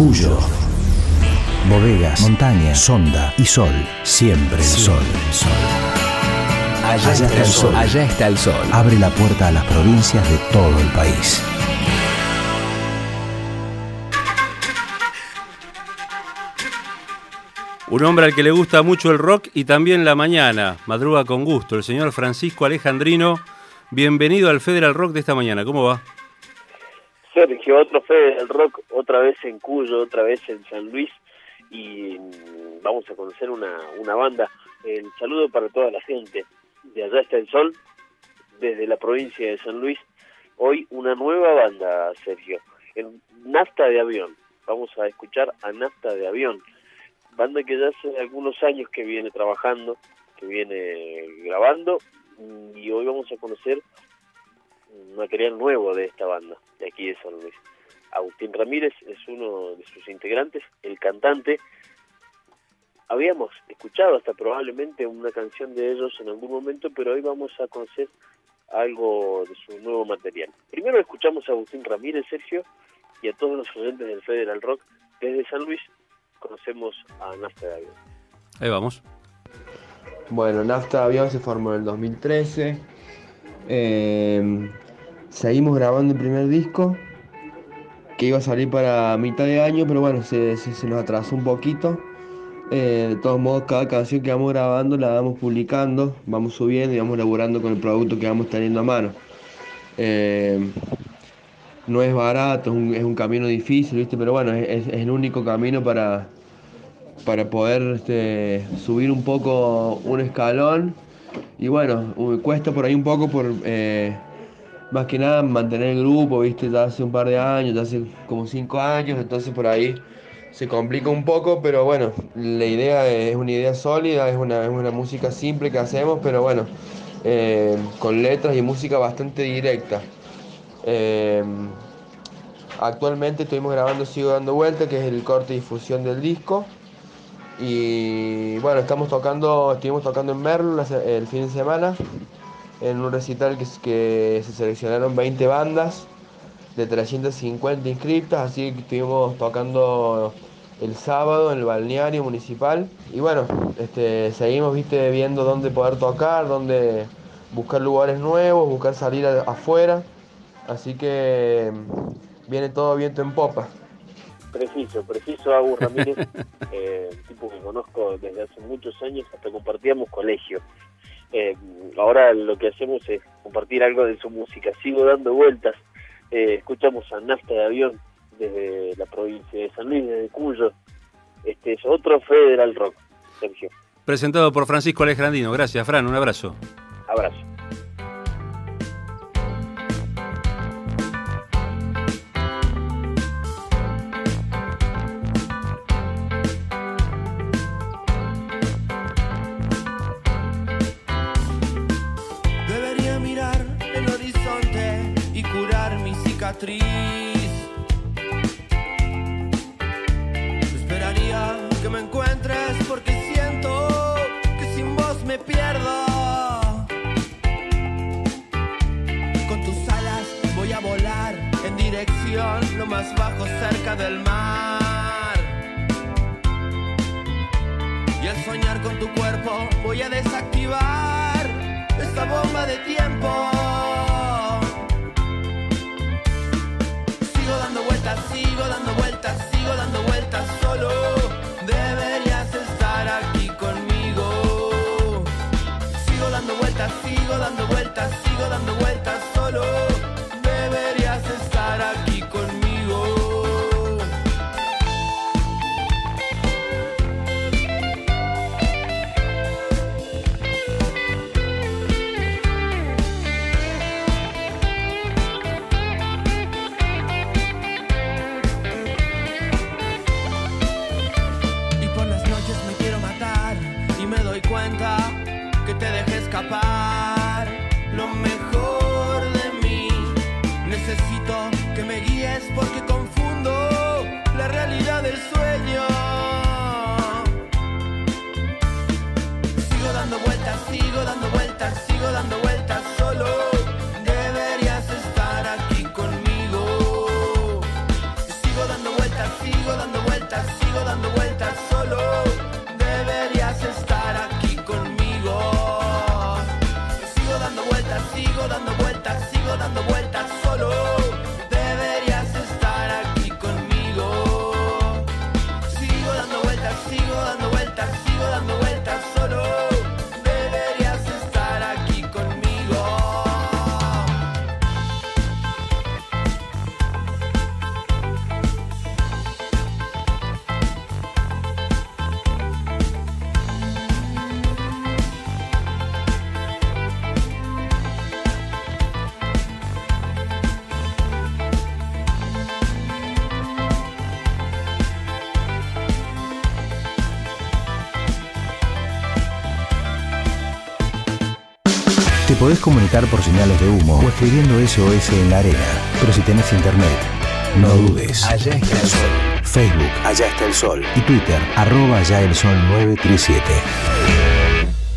Cuyo. Bodegas, montaña, sonda y sol. Siempre el sol. Allá, está el sol. Allá está el sol. Abre la puerta a las provincias de todo el país. Un hombre al que le gusta mucho el rock y también la mañana, madruga con gusto, el señor Francisco Alejandrino. Bienvenido al Federal Rock de esta mañana, ¿cómo va? Sergio, otro Federal Rock, otra vez en Cuyo, otra vez en San Luis y vamos a conocer una, una banda. El saludo para toda la gente. De allá está el sol, desde la provincia de San Luis. Hoy una nueva banda, Sergio, en Nafta de Avión. Vamos a escuchar a Nafta de Avión banda que ya hace algunos años que viene trabajando, que viene grabando y hoy vamos a conocer material nuevo de esta banda, de aquí de San Luis. Agustín Ramírez es uno de sus integrantes, el cantante. Habíamos escuchado hasta probablemente una canción de ellos en algún momento, pero hoy vamos a conocer algo de su nuevo material. Primero escuchamos a Agustín Ramírez, Sergio, y a todos los oyentes del Federal Rock desde San Luis conocemos a Nafta de Avión. Ahí vamos. Bueno, Nafta de Avión se formó en el 2013. Eh, seguimos grabando el primer disco, que iba a salir para mitad de año, pero bueno, se, nos atrasó un poquito. Eh, de todos modos, cada canción que vamos grabando la vamos publicando, vamos subiendo y vamos elaborando con el producto que vamos teniendo a mano. Eh, no es barato, es un, camino difícil, ¿viste? pero bueno, es, el único camino para, para poder este, subir un poco un escalón. Y bueno, cuesta por ahí un poco por eh, más que nada mantener el grupo, viste, ya hace un par de años, ya hace como cinco años, entonces por ahí se complica un poco, pero bueno, la idea es una idea sólida, es una, música simple que hacemos, pero bueno, eh, con letras y música bastante directa. Eh, actualmente estuvimos grabando Sigo Dando Vuelta, que es el corte y difusión del disco. Y bueno, estamos tocando, estuvimos tocando en Merlo el fin de semana, en un recital que, que se seleccionaron 20 bandas de 350 inscriptas, así que estuvimos tocando el sábado en el balneario municipal. Y bueno, este, seguimos ¿viste, viendo dónde poder tocar, dónde buscar lugares nuevos, buscar salir afuera. Así que viene todo viento en popa. Preciso, preciso, Agus Ramírez, eh, tipo que conozco desde hace muchos años, hasta compartíamos colegio. Eh, ahora lo que hacemos es compartir algo de su música. Sigo dando vueltas. Eh, escuchamos a Nafta de Avión desde la provincia de San Luis, desde Cuyo. Este es otro Federal Rock, Sergio. Presentado por Francisco Alejandrino. Gracias, Fran. Un abrazo. Abrazo. Esperaría que me encuentres porque siento que sin vos me pierdo. Con tus alas voy a volar en dirección lo más bajo cerca del mar. Y al soñar con tu cuerpo voy a desactivar esta bomba de tiempo. Sigo dando vueltas, cuenta que te dejé escapar. Sigo dando podés comunicar por señales de humo o escribiendo SOS en la arena. Pero si tenés internet, no dudes. Allá está el sol. Facebook, Allá está el sol. Y Twitter, arroba Allá el sol 937.